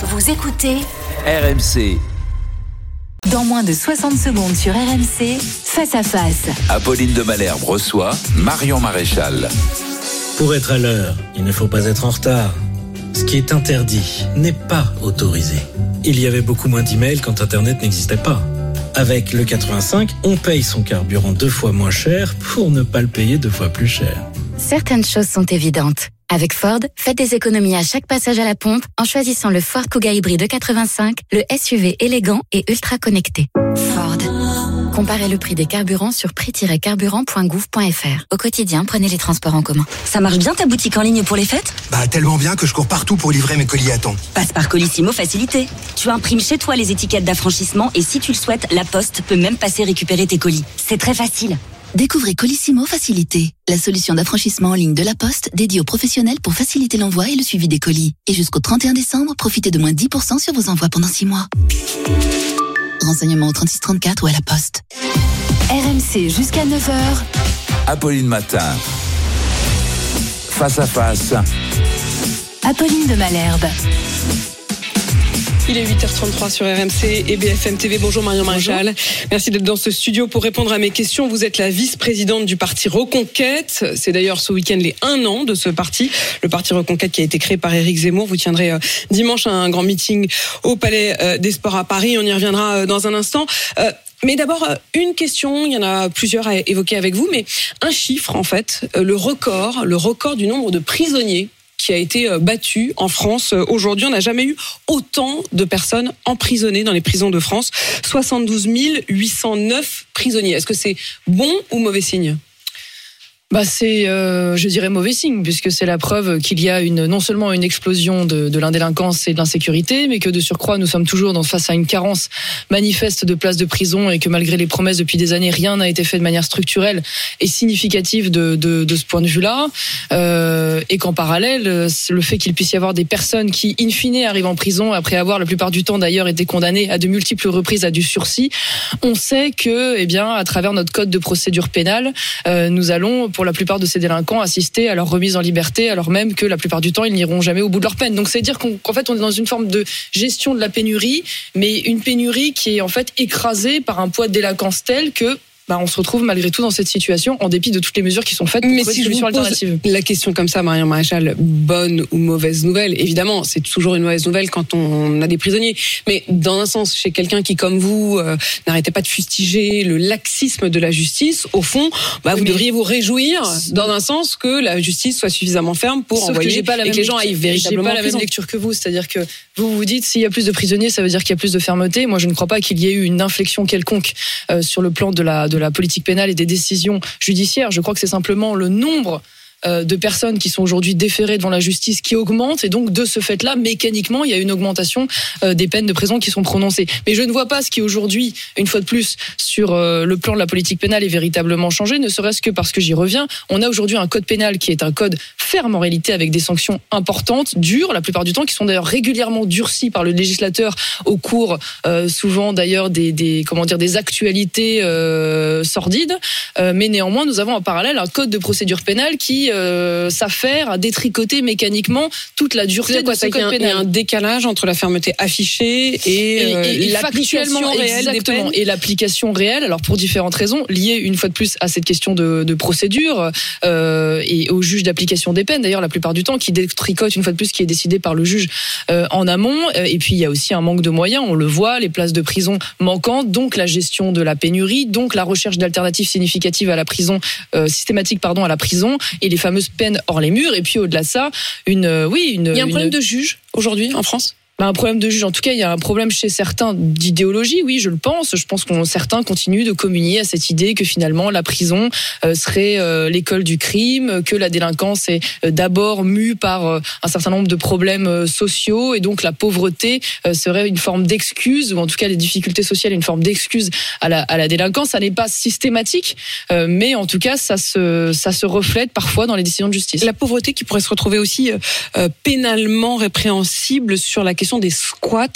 Vous écoutez RMC, dans moins de 60 secondes sur RMC, face à face. Apolline de Malherbe reçoit Marion Maréchal. Pour être à l'heure, il ne faut pas être en retard. Ce qui est interdit n'est pas autorisé. Il y avait beaucoup moins d'emails quand Internet n'existait pas. Avec le 85, on paye son carburant deux fois moins cher pour ne pas le payer deux fois plus cher. Certaines choses sont évidentes. Avec Ford, faites des économies à chaque passage à la pompe en choisissant le Ford Kuga hybride 85, le SUV élégant et ultra connecté. Ford. Comparez le prix des carburants sur prix-carburant.gouv.fr. Au quotidien, prenez les transports en commun. Ça marche bien ta boutique en ligne pour les fêtes? Bah tellement bien que je cours partout pour livrer mes colis à temps. Passe par Colissimo Facilité. Tu imprimes chez toi les étiquettes d'affranchissement et si tu le souhaites, la poste peut même passer récupérer tes colis. C'est très facile. Découvrez Colissimo Facilité, la solution d'affranchissement en ligne de la Poste dédiée aux professionnels pour faciliter l'envoi et le suivi des colis. Et jusqu'au 31 décembre, profitez de moins 10% sur vos envois pendant 6 mois. Renseignements au 3634 ou à la Poste. RMC jusqu'à 9h. Apolline Matin. Face à face. Apolline de Malherbe. Il est 8h33 sur RMC et BFM TV. Bonjour Marion Maréchal. Merci d'être dans ce studio pour répondre à mes questions. Vous êtes la vice-présidente du parti Reconquête. C'est d'ailleurs ce week-end les un an de ce parti. Le parti Reconquête qui a été créé par Éric Zemmour. Vous tiendrez euh, dimanche un grand meeting au Palais euh, des Sports à Paris. On y reviendra euh, dans un instant. Mais d'abord, une question, il y en a plusieurs à évoquer avec vous, mais un chiffre en fait, le record, le record du nombre de prisonniers qui a été battu en France. Aujourd'hui, on n'a jamais eu autant de personnes emprisonnées dans les prisons de France. 72 809 prisonniers. Est-ce que c'est bon ou mauvais signe? Bah c'est, euh, je dirais, mauvais signe, puisque c'est la preuve qu'il y a une, non seulement une explosion de, de l'indélinquance et de l'insécurité, mais que de surcroît, nous sommes toujours dans, face à une carence manifeste de places de prison et que malgré les promesses depuis des années, rien n'a été fait de manière structurelle et significative de, de, de ce point de vue-là. Euh, et qu'en parallèle, le fait qu'il puisse y avoir des personnes qui, in fine, arrivent en prison après avoir la plupart du temps d'ailleurs été condamnées à de multiples reprises à du sursis, on sait que, eh bien, à travers notre code de procédure pénale, euh, nous allons pour la plupart de ces délinquants assister à leur remise en liberté, alors même que la plupart du temps, ils n'iront jamais au bout de leur peine. Donc, c'est dire qu'en fait, on est dans une forme de gestion de la pénurie, mais une pénurie qui est en fait écrasée par un poids de délinquance tel que bah, on se retrouve malgré tout dans cette situation en dépit de toutes les mesures qui sont faites pour Mais si je vous pose la question comme ça, Marion Maréchal, bonne ou mauvaise nouvelle Évidemment, c'est toujours une mauvaise nouvelle quand on a des prisonniers. Mais dans un sens, chez quelqu'un qui, comme vous, euh, n'arrêtez pas de fustiger le laxisme de la justice, au fond, bah, vous mais- devriez vous réjouir, dans un sens, que la justice soit suffisamment ferme pour Sauf que envoyer j'ai pas la et que les gens aillent véritablement J'ai pas la même lecture que vous, c'est-à-dire que vous vous dites s'il y a plus de prisonniers, ça veut dire qu'il y a plus de fermeté. Moi, je ne crois pas qu'il y ait eu une inflexion quelconque euh, sur le plan de la de la politique pénale et des décisions judiciaires. Je crois que c'est simplement le nombre euh, de personnes qui sont aujourd'hui déférées devant la justice qui augmente. Et donc de ce fait-là mécaniquement il y a une augmentation euh, des peines de prison qui sont prononcées. Mais je ne vois pas ce qui aujourd'hui une fois de plus sur euh, le plan de la politique pénale est véritablement changé ne serait-ce que parce que j'y reviens. On a aujourd'hui un code pénal qui est un code ferme en réalité avec des sanctions importantes dures la plupart du temps qui sont d'ailleurs régulièrement durcies par le législateur au cours euh, souvent d'ailleurs des, des comment dire des actualités euh, sordides euh, mais néanmoins, nous avons en parallèle un code de procédure pénale qui s'affaire à détricoter mécaniquement toute la dureté C'est de quoi ce code un- il y a un pénal. décalage entre la fermeté affichée et, l'application réelle des exactement, peines et l'application réelle. Alors pour différentes raisons liées une fois de plus à cette question de, de procédure et au juge d'application des peines. D'ailleurs, la plupart du temps, qui détricote une fois de plus, qui est décidé par le juge euh, en amont. Euh, Et puis il y a aussi un manque de moyens. On le voit, les places de prison manquantes, donc la gestion de la pénurie, donc la recherche d'alternatives significatives à la prison euh, systématique, pardon, à la prison et les fameuses peines hors les murs. Et puis au-delà de ça, une euh, oui, une Il y a un une- problème de juge aujourd'hui en France? Un problème de juge. En tout cas, il y a un problème chez certains d'idéologie. Oui, je le pense. Je pense qu'on certains continuent de communier à cette idée que finalement la prison euh, serait euh, l'école du crime, que la délinquance est euh, d'abord mue par un certain nombre de problèmes sociaux et donc la pauvreté serait une forme d'excuse ou en tout cas les difficultés sociales une forme d'excuse à la, à la délinquance. Ça n'est pas systématique, mais en tout cas ça se ça se reflète parfois dans les décisions de justice. La pauvreté qui pourrait se retrouver aussi pénalement répréhensible sur la question des squats.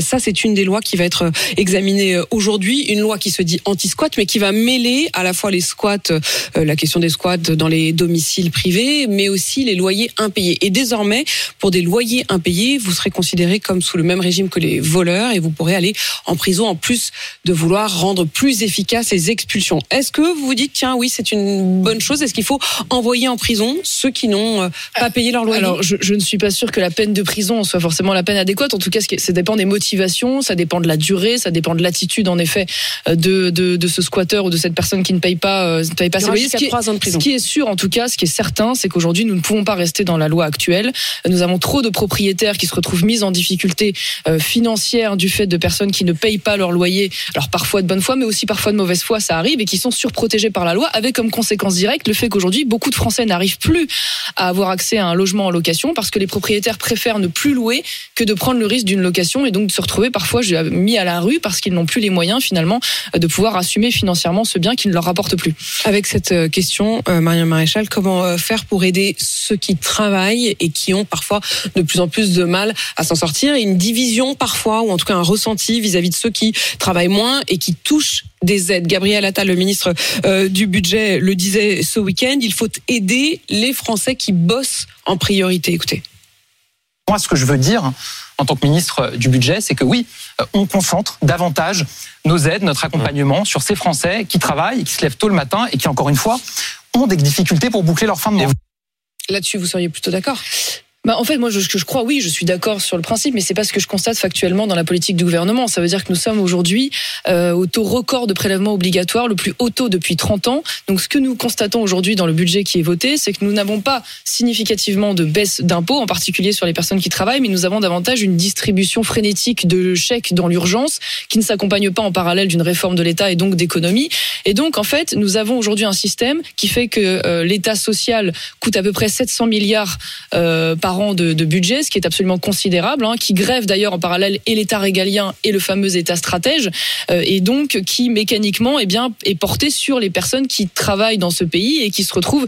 ça, c'est une des lois qui va être examinée aujourd'hui. Une loi qui se dit anti-squat, mais qui va mêler à la fois les squats, la question des squats dans les domiciles privés, mais aussi les loyers impayés. Et désormais, pour des loyers impayés, vous serez considéré comme sous le même régime que les voleurs et vous pourrez aller en prison en plus de vouloir rendre plus efficaces les expulsions. Est-ce que vous vous dites, tiens, oui, c'est une bonne chose? Est-ce qu'il faut envoyer en prison ceux qui n'ont euh, pas payé leur loyer? Alors, je, je, ne suis pas sûr que la peine de prison soit forcément la peine adéquate. En tout cas, ça dépend des motivations, ça dépend de la durée, ça dépend de l'attitude, en effet, euh, de, de, de, ce squatteur ou de cette personne qui ne paye pas, euh, ne paye pas ses loyers. Ce, ce qui est sûr, en tout cas, ce qui est certain, c'est qu'aujourd'hui, nous ne pouvons pas rester dans la loi actuelle. Nous avons trop de propriétaires qui se retrouvent mis en difficulté financière du fait de personnes qui ne payent pas leur loyer. Alors parfois de bonne foi, mais aussi parfois de mauvaise foi, ça arrive et qui sont surprotégés par la loi, avec comme conséquence directe le fait qu'aujourd'hui beaucoup de Français n'arrivent plus à avoir accès à un logement en location parce que les propriétaires préfèrent ne plus louer que de prendre le risque d'une location et donc de se retrouver parfois mis à la rue parce qu'ils n'ont plus les moyens finalement de pouvoir assumer financièrement ce bien qui ne leur rapporte plus. Avec cette euh, question, euh, Marianne Maréchal, comment euh, faire pour aider ceux qui travaillent et qui ont parfois de plus en plus de mal à s'en sortir? Une division parfois, ou en tout cas un ressenti vis-à-vis de ceux qui travaillent moins et qui touchent des aides. Gabriel Attal, le ministre euh, du budget, le disait ce week-end, il faut aider les Français qui bossent en priorité. Écoutez. Moi, ce que je veux dire en tant que ministre du budget, c'est que oui, euh, on concentre davantage nos aides, notre accompagnement sur ces Français qui travaillent, qui se lèvent tôt le matin et qui, encore une fois, ont des difficultés pour boucler leur fin de mois. Là-dessus, vous seriez plutôt d'accord? Bah, en fait, moi, je, je crois, oui, je suis d'accord sur le principe, mais c'est pas ce que je constate factuellement dans la politique du gouvernement. Ça veut dire que nous sommes aujourd'hui euh, au taux record de prélèvement obligatoire, le plus haut taux depuis 30 ans. Donc, ce que nous constatons aujourd'hui dans le budget qui est voté, c'est que nous n'avons pas significativement de baisse d'impôts, en particulier sur les personnes qui travaillent, mais nous avons davantage une distribution frénétique de chèques dans l'urgence, qui ne s'accompagne pas en parallèle d'une réforme de l'État et donc d'économie. Et donc, en fait, nous avons aujourd'hui un système qui fait que euh, l'État social coûte à peu près 700 milliards euh, par de, de, budget, ce qui est absolument considérable, hein, qui grève d'ailleurs en parallèle et l'État régalien et le fameux État stratège, euh, et donc qui mécaniquement eh bien, est porté sur les personnes qui travaillent dans ce pays et qui se retrouvent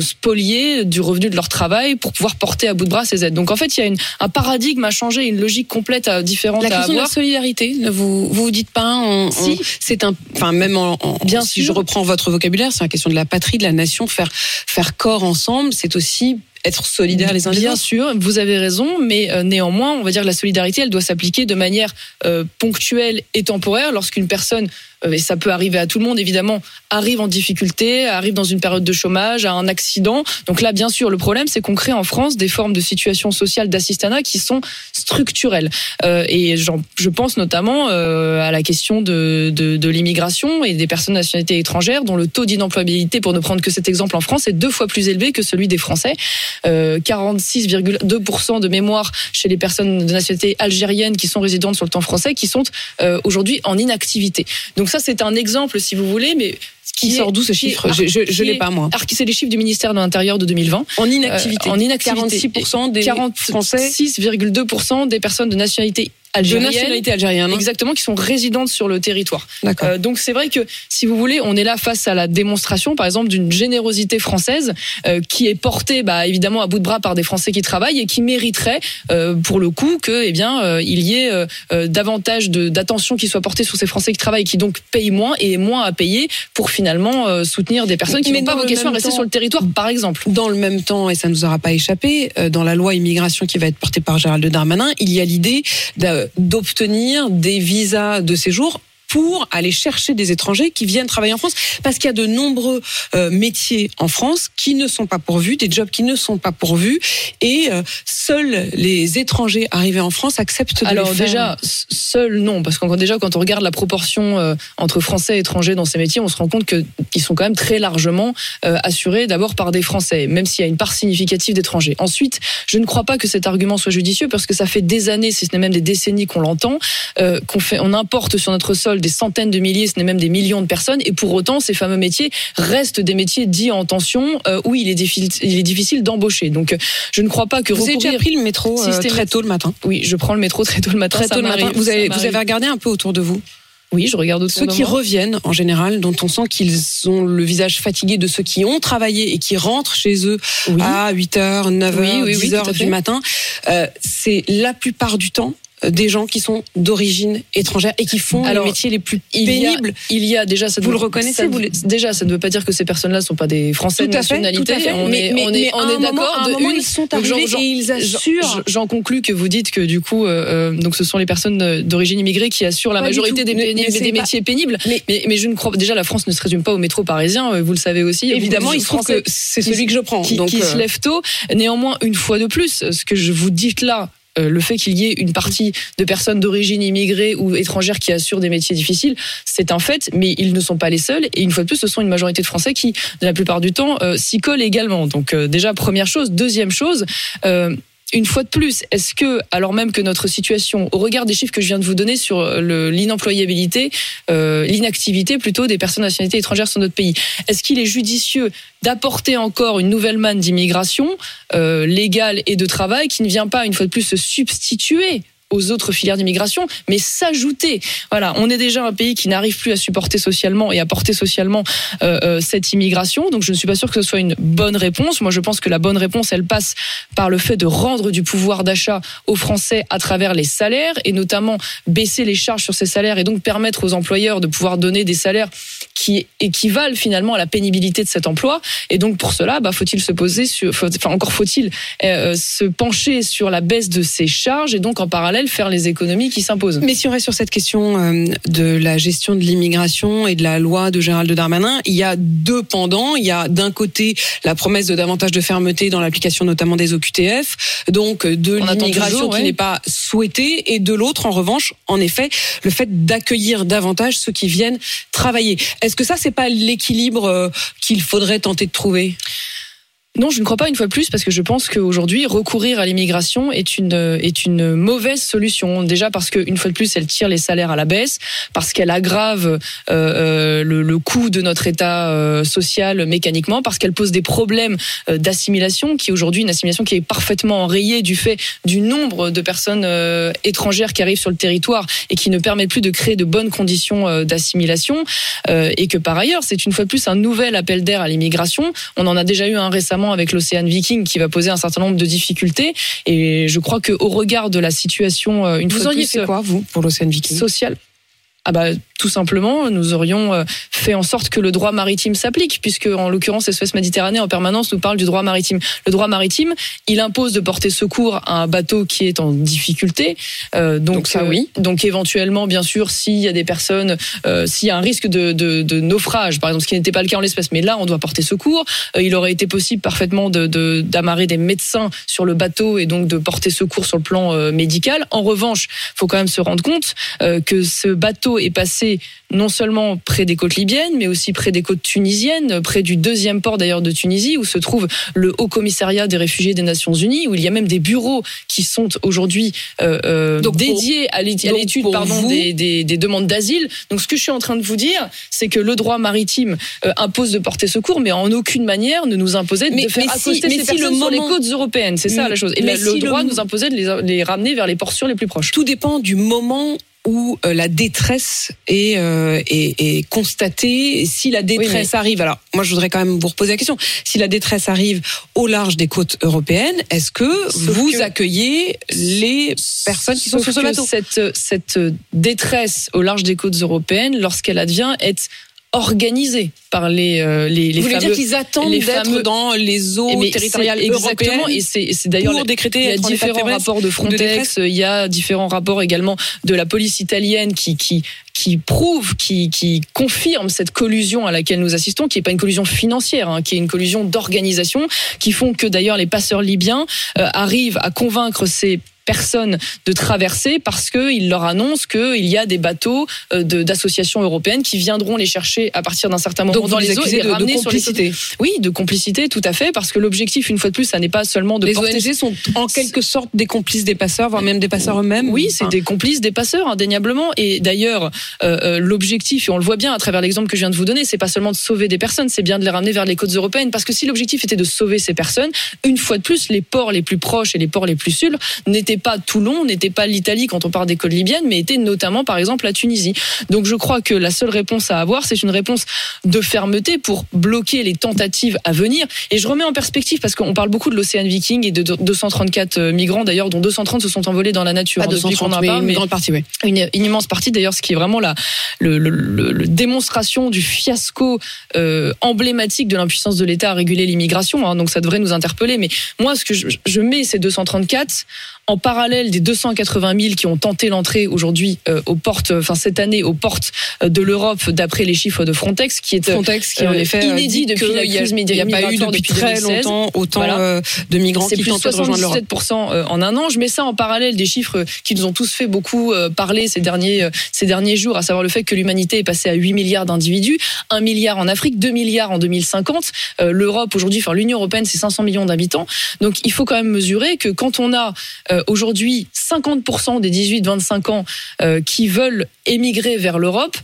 spoliées du revenu de leur travail pour pouvoir porter à bout de bras ces aides. Donc en fait, il y a une, un paradigme à changer, une logique complète à, différente la à avoir. La solidarité, vous vous dites pas, on, si. c'est un, enfin même en, en bien si sûr. je reprends votre vocabulaire, c'est la question de la patrie, de la nation, faire faire corps ensemble, c'est aussi être solidaires les uns les Bien autres. sûr, vous avez raison, mais euh, néanmoins, on va dire que la solidarité, elle doit s'appliquer de manière euh, ponctuelle et temporaire lorsqu'une personne euh, et ça peut arriver à tout le monde évidemment, arrive en difficulté, arrive dans une période de chômage, a un accident. Donc là, bien sûr, le problème, c'est qu'on crée en France des formes de situation sociale d'assistanat qui sont structurelles. Euh, et je pense notamment euh, à la question de, l'immigration et des personnes de nationalité étrangère, dont le taux d'inemployabilité, pour ne prendre que cet exemple en France, est deux fois plus élevé que celui des Français. Euh, 46,2% de mémoire chez les personnes de nationalité algérienne qui sont résidentes sur le temps français, qui sont euh, aujourd'hui en inactivité. Donc ça, c'est un exemple, si vous voulez, mais qui sort d'où ce chiffre? Je, je, je l'ai pas moi. C'est les chiffres du ministère de l'Intérieur de 2020. En inactivité. Euh, en inactivité. 46% des 40, Français. 6,2% des personnes de nationalité algérienne, de nationalité algérienne, hein. exactement, qui sont résidentes sur le territoire. Euh, donc c'est vrai que si vous voulez, on est là face à la démonstration, par exemple, d'une générosité française euh, qui est portée, bah, évidemment, à bout de bras par des Français qui travaillent et qui mériterait, euh, pour le coup, que, eh bien, euh, il y ait davantage d'attention qui soit portée sur ces Français qui travaillent, qui donc payent moins et moins à payer pour finalement soutenir des personnes qui n'ont pas vocation à rester temps, sur le territoire, par exemple. Dans le même temps, et ça ne nous aura pas échappé, dans la loi immigration qui va être portée par Gérald Darmanin, il y a l'idée d'obtenir des visas de séjour pour aller chercher des étrangers qui viennent travailler en France parce qu'il y a de nombreux euh, métiers en France qui ne sont pas pourvus, des jobs qui ne sont pas pourvus et euh, seuls les étrangers arrivés en France acceptent de Alors les faire. déjà seuls non parce qu'encore déjà quand on regarde la proportion euh, entre français et étrangers dans ces métiers, on se rend compte que ils sont quand même très largement assurés d'abord par des français même s'il y a une part significative d'étrangers. Ensuite, je ne crois pas que cet argument soit judicieux parce que ça fait des années si ce n'est même des décennies qu'on l'entend qu'on fait on importe sur notre sol des centaines de milliers, ce n'est même des millions de personnes, et pour autant, ces fameux métiers restent des métiers dits en tension, euh, où il est, difficile, il est difficile d'embaucher. Donc, je ne crois pas que vous recourir... avez déjà pris le métro euh, très tôt le matin. Oui, je prends le métro très tôt le matin. Très tôt le matin. Vous avez, vous avez regardé un peu autour de vous? Oui, je regarde autour Ceux de qui moi. reviennent, en général, dont on sent qu'ils ont le visage fatigué de ceux qui ont travaillé et qui rentrent chez eux Oui. à 8h, 9h, Oui, oui, oui, 10h tout à du matin, euh, c'est la plupart du temps des gens qui sont d'origine étrangère et qui font Alors, les métiers les plus Il y, a, pénibles. il y a déjà ça Vous ne- le reconnaissez, ça- vous les- déjà ça ne veut pas dire que ces personnes-là sont pas des Français de fait, nationalité tout à fait. on Mais- est mais- on mais est on est d'accord une. ils sont arrivés et ils assurent. j'en conclus que vous dites que du coup euh, euh, donc ce sont les personnes euh, d'origine immigrée qui assurent la Pas majorité des, Ne- pas. métiers pénibles Mais- mais, je ne crois déjà la France ne se résume pas au métro parisien vous le savez aussi Évidemment, il se trouve que c'est celui que je prends. qui, se lève tôt. Néanmoins, une fois de plus, ce que je vous dis là, le fait qu'il y ait une partie de personnes d'origine immigrée ou étrangères qui assurent des métiers difficiles, c'est un fait, mais ils ne sont pas les seuls. Et une fois de plus, ce sont une majorité de Français qui, la plupart du temps, euh, s'y collent également. Donc euh, déjà, première chose. Deuxième chose, euh, une fois de plus, est-ce que, alors même que notre situation, au regard des chiffres que je viens de vous donner sur le- l'inemployabilité, euh, l'inactivité plutôt des personnes de nationalité étrangère sur notre pays, est-ce qu'il est judicieux d'apporter encore une nouvelle manne d'immigration euh, légale et de travail qui ne vient pas une fois de plus se substituer aux autres filières d'immigration, mais s'ajouter. Voilà, on est déjà un pays qui n'arrive plus à supporter socialement et à porter socialement euh, euh, cette immigration. Donc je ne suis pas sûr que ce soit une bonne réponse. Moi, je pense que la bonne réponse, elle passe par le fait de rendre du pouvoir d'achat aux Français à travers les salaires et notamment baisser les charges sur ces salaires et donc permettre aux employeurs de pouvoir donner des salaires qui équivalent finalement à la pénibilité de cet emploi. Et donc pour cela, bah, faut-il se poser sur, faut- enfin encore faut-il euh, se pencher sur la baisse de ces charges et donc en parallèle faire les économies qui s'imposent. Mais si on reste sur cette question euh, de la gestion de l'immigration et de la loi de Gérald Darmanin, il y a deux pendants. Il y a d'un côté la promesse de davantage de fermeté dans l'application notamment des OQTF, donc euh, de l'immigration qui n'est pas souhaitée, et de l'autre, en revanche, en effet, le fait d'accueillir davantage ceux qui viennent travailler. Est-ce que ça, c'est pas l'équilibre euh, qu'il faudrait tenter de trouver? Non, je ne crois pas une fois de plus parce que je pense qu'aujourd'hui recourir à l'immigration est une est une mauvaise solution. Déjà parce qu'une fois de plus, elle tire les salaires à la baisse, parce qu'elle aggrave euh, euh, le, le coût de notre état euh, social mécaniquement, parce qu'elle pose des problèmes d'assimilation qui aujourd'hui une assimilation qui est parfaitement enrayée du fait du nombre de personnes étrangères qui arrivent sur le territoire et qui ne permettent plus de créer de bonnes conditions d'assimilation et que par ailleurs c'est une fois de plus un nouvel appel d'air à l'immigration. On en a déjà eu un récemment avec l'Océan Viking qui va poser un certain nombre de difficultés. Et je crois que au regard de la situation euh, une Vous fois auriez plus fait quoi, vous, pour l'Océan Viking? sociale ah bah, tout simplement, nous aurions euh, fait en sorte que le droit maritime s'applique, puisque en l'occurrence SOS Méditerranée en permanence nous parle du droit maritime. Le droit maritime, il impose de porter secours à un bateau qui est en difficulté. Euh, donc, Donc ça, euh, oui. Donc éventuellement, bien sûr, s'il y a des personnes, euh, s'il y a un risque de, de, de naufrage, par exemple, ce qui n'était pas le cas en l'espèce, mais là on doit porter secours. Euh, il aurait été possible parfaitement de- d'amarrer des médecins sur le bateau et donc de porter secours sur le plan euh, médical. En revanche, faut quand même se rendre compte euh, que ce bateau est passé non seulement près des côtes libyennes, mais aussi près des côtes tunisiennes, près du deuxième port d'ailleurs de Tunisie, où se trouve le Haut Commissariat des réfugiés des Nations Unies, où il y a même des bureaux qui sont aujourd'hui euh, euh, pour- dédiés à l'étude pardon des, des, des demandes d'asile. Donc ce que je suis en train de vous dire, c'est que le droit maritime euh, impose de porter secours, mais en aucune manière ne nous imposait Mais- de faire mais accoster ces si le personnes sur les côtes européennes. C'est ça Mais- la chose. Et mais le, si droit nous imposait de les, les ramener vers les portions les plus proches. Tout dépend du moment où euh, la détresse est, euh, est, est constatée. Et Si la détresse arrive, alors moi je voudrais quand même vous reposer la question. Si la détresse arrive au large des côtes européennes, est-ce que vous que- accueillez les personnes qui sont sur ce bateau? cette, cette détresse au large des côtes européennes, lorsqu'elle advient, est organisée par les, euh, les, les Vous voulez fameux... dire qu'ils attendent d'être dans les eaux Eh, mais territoriales exactement, européennes et c'est d'ailleurs pour décréter il y a différents rapports de Frontex, détresse il y a différents rapports également de la police italienne qui qui qui prouvent, qui qui confirment cette collusion à laquelle nous assistons, qui est pas une collusion financière, hein, qui est une collusion d'organisation, qui font que d'ailleurs les passeurs libyens euh, arrivent à convaincre ces personnes de traverser parce qu'ils leur annoncent qu'il y a des bateaux euh, de- d'associations européennes qui viendront les chercher à partir d'un certain moment Donc dans les les eaux et de- de ramener sur les complicité. côtes. Oui, de complicité, tout à fait, parce que l'objectif, une fois de plus, ça n'est pas seulement de Les porter ONG sont en quelque sorte des complices des passeurs, voire même des passeurs eux-mêmes. oui, c'est Enfin, des complices, des passeurs, indéniablement. Et d'ailleurs, euh, euh, l'objectif, et on le voit bien à travers l'exemple que je viens de vous donner, c'est pas seulement de sauver des personnes, c'est bien de les ramener vers les côtes européennes. Parce que si l'objectif était de sauver ces personnes, une fois de plus, les ports les plus proches et les ports les plus sûrs n'étaient n'était pas Toulon, n'était pas l'Italie quand on parle d'école libyenne, mais était notamment par exemple la Tunisie. Donc je crois que la seule réponse à avoir, c'est une réponse de fermeté pour bloquer les tentatives à venir. Et je remets en perspective parce qu'on parle beaucoup de l'océan Viking et de 234 euh, migrants d'ailleurs, dont 230 se sont envolés dans la nature. Pas 230, mais une grande partie, oui. Une, immense partie d'ailleurs, ce qui est vraiment la le, le, le, démonstration du fiasco euh, emblématique de l'impuissance de l'État à réguler l'immigration. Hein, donc ça devrait nous interpeller. Mais moi, ce que je, je mets ces 234 en parallèle des 280 000 qui ont tenté l'entrée aujourd'hui euh, aux portes, enfin cette année aux portes euh, de l'Europe, d'après les chiffres de Frontex, qui est Frontex qui en effet inédit depuis la crise Il n'y a pas eu depuis, très longtemps autant de migrants qui tentent de rejoindre l'Europe. 77% en un an. Je mets ça en parallèle des chiffres qui nous ont tous fait beaucoup parler ces derniers ces derniers jours, à savoir le fait que l'humanité est passée à 8 milliards d'individus, 1 milliard en Afrique, 2 milliards en 2050. L'Europe aujourd'hui, enfin l'Union européenne, c'est 500 millions d'habitants. Donc il faut quand même mesurer que quand on a euh, aujourd'hui 50% des 18-25 ans euh, qui veulent émigrer vers l'Europe, euh,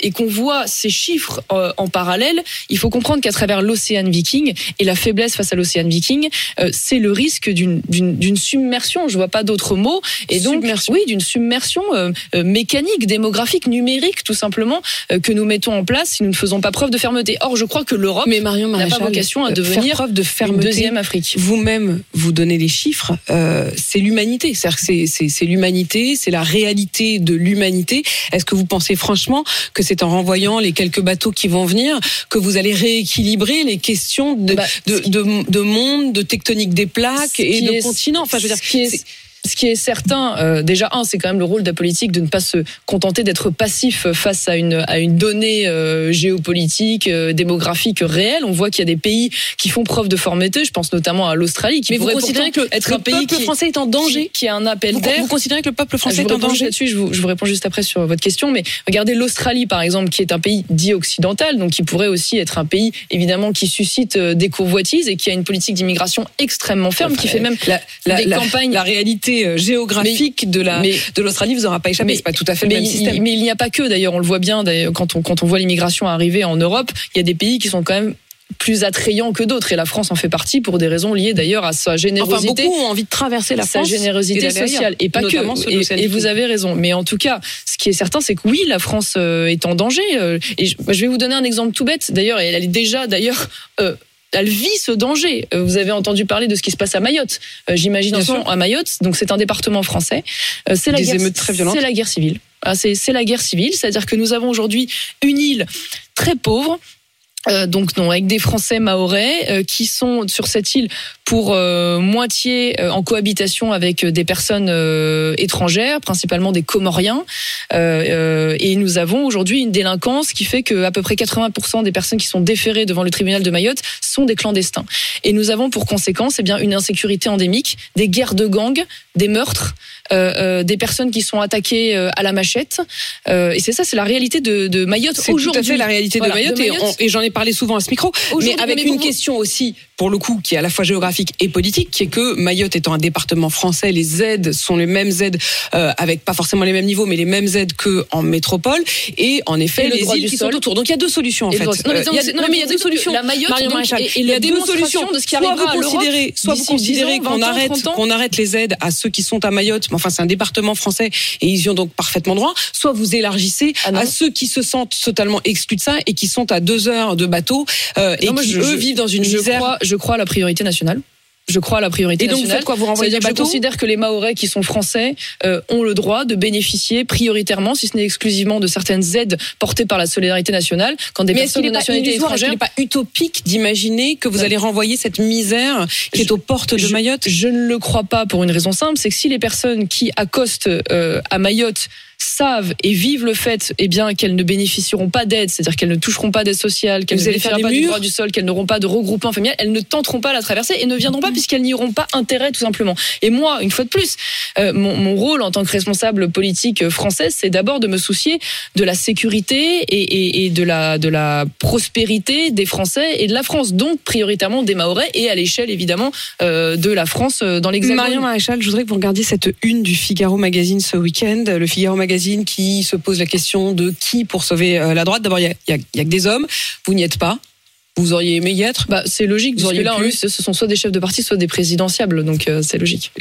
et qu'on voit ces chiffres euh, en parallèle, il faut comprendre qu'à travers l'océan Viking et la faiblesse face à l'océan Viking, euh, c'est le risque d'une submersion. Je vois pas d'autres mots. Et donc, oui, d'une submersion mécanique, démographique, numérique, tout simplement, que nous mettons en place si nous ne faisons pas preuve de fermeté. Or, je crois que l'Europe n'a pas vocation à devenir preuve de fermeté. une deuxième Afrique. Vous-même, vous donnez les chiffres. c'est l'humanité. C'est l'humanité, c'est la réalité de l'humanité. Est-ce que vous pensez franchement que c'est en renvoyant les quelques bateaux qui vont venir que vous allez rééquilibrer les questions de, bah, de, de, de, monde, de tectonique des plaques et de continent. Enfin, je veux dire, ce qui est certain, euh, déjà un, c'est quand même le rôle de la politique de ne pas se contenter d'être passif face à une à une donnée euh, géopolitique, euh, démographique réelle. On voit qu'il y a des pays qui font preuve de fermeté. Je pense notamment à l'Australie, qui Mais vous considérez que être un pays qui, français est en danger, qui, a un appel d'air. Vous considérez que le peuple français est en danger là-dessus. Je vous, je vous réponds juste après sur votre question. Mais regardez l'Australie, par exemple, qui est un pays dit occidental, donc qui pourrait aussi être un pays évidemment qui suscite des convoitises et qui a une politique d'immigration extrêmement ferme, qui fait même la, des la, campagnes. La réalité géographique de la de l'Australie vous aura pas échappé. C'est pas tout à fait le même système. mais il n'y a pas que d'ailleurs, on le voit bien quand on quand on voit l'immigration arriver en Europe, il y a des pays qui sont quand même plus attrayants que d'autres et la France en fait partie pour des raisons liées d'ailleurs à sa générosité. Enfin, beaucoup ont envie de traverser la France, sa générosité sociale et pas que. Et, vous avez raison. Mais en tout cas, ce qui est certain, c'est que oui, la France euh, est en danger. Euh, et je, vais vous donner un exemple tout bête. D'ailleurs, elle est déjà d'ailleurs. Euh, elle vit ce danger. Euh, vous avez entendu parler de ce qui se passe à Mayotte. Euh, j'imagine à Mayotte, donc c'est un département français. Euh, c'est la guerre, très C'est la guerre civile. Ah, c'est la guerre civile, c'est-à-dire que nous avons aujourd'hui une île très pauvre euh, donc non, avec des Français maorais euh, qui sont sur cette île pour euh, moitié en cohabitation avec des personnes étrangères, principalement des Comoriens. et nous avons aujourd'hui une délinquance qui fait que à peu près 80% des personnes qui sont déférées devant le tribunal de Mayotte sont des clandestins. Et nous avons pour conséquence eh bien une insécurité endémique, des guerres de gangs, des meurtres, des personnes qui sont attaquées à la machette. et c'est ça, c'est la réalité de, de Mayotte aujourd'hui. C'est tout à fait la réalité de Mayotte, et, j'en ai parlé souvent à ce micro, mais avec une question aussi, pour le coup, qui est à la fois géographique et politique, qui est que Mayotte étant un département français, les aides sont les mêmes aides, euh, avec pas forcément les mêmes niveaux, mais les mêmes aides que en métropole, et en effet, les îles qui sont autour. Donc il y a deux solutions en fait. Non, mais, il y a deux solutions. La Mayotte, il y a deux solutions de ce qui soit vous considérez, soit vous considérez qu'on arrête, qu'on arrête les aides à ceux qui sont à Mayotte, mais enfin c'est un département français et ils y ont donc parfaitement droit, soit vous élargissez ah à ceux qui se sentent totalement exclus de ça et qui sont à deux heures de bateau euh, et qui eux vivent dans une je misère. Crois, je crois à la priorité nationale. Je crois la priorité et donc, nationale. Faites quoi? Vous renvoyez des Je considère que les Maorais qui sont français euh, ont le droit de bénéficier prioritairement, si ce n'est exclusivement, de certaines aides portées par la solidarité nationale quand des Mais personnes de nationalité étrangère. N'est pas utopique d'imaginer que vous allez renvoyer cette misère qui est aux portes de Mayotte? Je ne le crois pas pour une raison simple, c'est que si les personnes qui accostent euh, à Mayotte savent et vivent le fait eh bien qu'elles ne bénéficieront pas d'aide, c'est-à-dire qu'elles ne toucheront pas d'aide sociale, qu'elles ne bénéficieront pas du droit du sol, qu'elles n'auront pas de regroupement familial, elles ne tenteront pas la traversée et ne viendront pas puisqu'elles n'y auront pas intérêt tout simplement. Et moi, une fois de plus, euh, mon, mon, rôle en tant que responsable politique française, c'est d'abord de me soucier de la sécurité et, et, et, de la de la prospérité des Français et de la France, donc prioritairement des Mahorais et à l'échelle évidemment euh, de la France euh, dans l'Hexagone. Marion Maréchal, je voudrais que vous regardiez cette une du Figaro Magazine ce week-end. Le Figaro Magazine qui se pose la question de qui pour sauver euh, la droite. D'abord, il y a, que des hommes. Vous n'y êtes pas. Vous auriez aimé y être? Bah, C'est logique. Vous auriez là, ce sont soit des chefs de parti, soit des présidentiables. Donc, euh, c'est logique.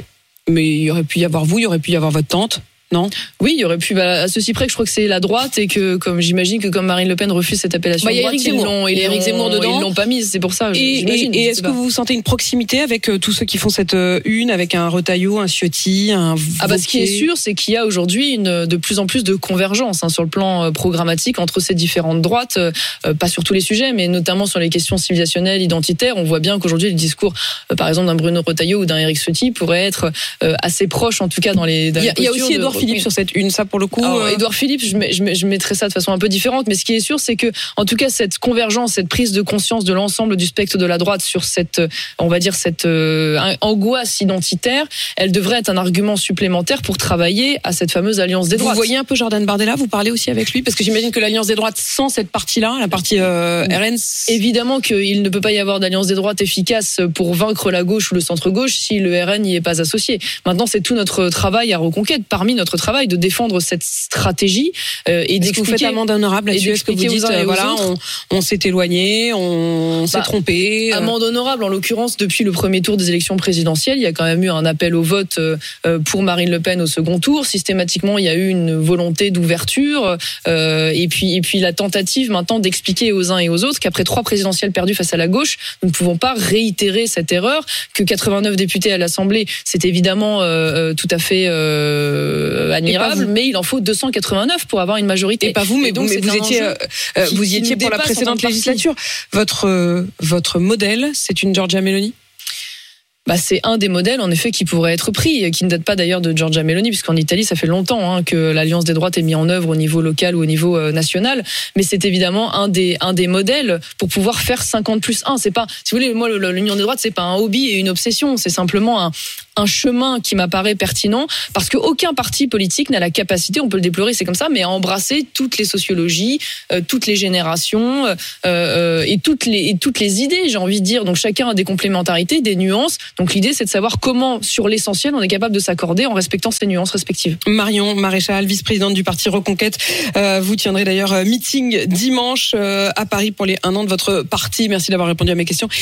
Mais il y aurait pu y avoir vous, il y aurait pu y avoir votre tante. Non Oui, il y aurait pu, bah, à ceci près que je crois que c'est la droite et que, comme j'imagine que comme Marine Le Pen refuse cette appellation, bah, il y a Éric Zemmour. ils l'ont, Zemmour dedans. Ils l'ont pas mise, c'est pour ça. Et, est-ce que vous sentez une proximité avec euh, tous ceux qui font cette euh, une, avec un Retailleau, un Ciotti, un Ah bah, ce qui est sûr, c'est qu'il y a aujourd'hui une de plus en plus de convergence hein, sur le plan euh, programmatique entre ces différentes droites, euh, euh, pas sur tous les sujets, mais notamment sur les questions civilisationnelles, identitaires. On voit bien qu'aujourd'hui, les discours, euh, par exemple, d'un Bruno Retailleau ou d'un Éric Ciotti pourraient être euh, assez proches, en tout cas dans les. dans Il y a, les il y a postures aussi de- Édouard Philippe sur cette une, ça pour le coup. Alors, euh, Édouard Philippe, je, mets- je, mets- je mettrais ça de façon un peu différente, mais ce qui est sûr, c'est que, en tout cas, cette convergence, cette prise de conscience de l'ensemble du spectre de la droite sur cette, euh, on va dire, cette euh, angoisse identitaire, elle devrait être un argument supplémentaire pour travailler à cette fameuse alliance des Vous droites. voyez un peu Jordan Bardella, vous parlez aussi avec lui Parce que j'imagine que l'Alliance des droites, sans cette partie-là, la partie euh, RN, c'est- Évidemment qu'il ne peut pas y avoir d'alliance des droites efficace pour vaincre la gauche ou le centre-gauche si le RN n'y est pas associé. Maintenant, c'est tout notre travail à Reconquête, parmi notre travail, de défendre cette stratégie euh, et que vous faites d'expliquer amende honorable et là-dessus Est-ce que vous d'expliquer dites, euh, voilà, on, on s'est éloigné, on s'est Bah, trompé euh, Amende honorable, en l'occurrence, depuis le premier tour des élections présidentielles, il y a quand même eu un appel au vote euh, euh, pour Marine Le Pen au second tour. Systématiquement, il y a eu une volonté d'ouverture euh, et puis et puis la tentative maintenant d'expliquer aux uns et aux autres qu'après trois présidentielles perdues face à la gauche, nous ne pouvons pas réitérer cette erreur. Que 89 députés à l'Assemblée, c'est évidemment tout à fait admirable, vous. mais il en faut 289 pour avoir une majorité. Et pas vous, mais, donc, vous, mais étiez, euh, euh, qui- vous y étiez pour la précédente législature. Votre euh, votre modèle, c'est une Giorgia Meloni? Bah, c'est un des modèles, en effet, qui pourrait être pris, qui ne date pas d'ailleurs de Giorgia Meloni, puisqu'en Italie, ça fait longtemps hein, que l'Alliance des droites est mise en œuvre au niveau local ou au niveau euh, national. Mais c'est évidemment un des, un des modèles pour pouvoir faire 50 plus 1. C'est pas, si vous voulez, moi, l'Union des droites, c'est pas un hobby et une obsession. C'est simplement un, un chemin qui m'apparaît pertinent parce qu'aucun parti politique n'a la capacité, on peut le déplorer, c'est comme ça, mais à embrasser toutes les sociologies, euh, toutes les générations euh, euh, et toutes les et toutes les idées, j'ai envie de dire. Donc chacun a des complémentarités, des nuances. Donc l'idée, c'est de savoir comment, sur l'essentiel, on est capable de s'accorder en respectant ces nuances respectives. Marion Maréchal, vice-présidente du parti Reconquête. Euh, vous tiendrez d'ailleurs euh, meeting dimanche euh, à Paris pour les un an de votre parti. Merci d'avoir répondu à mes questions.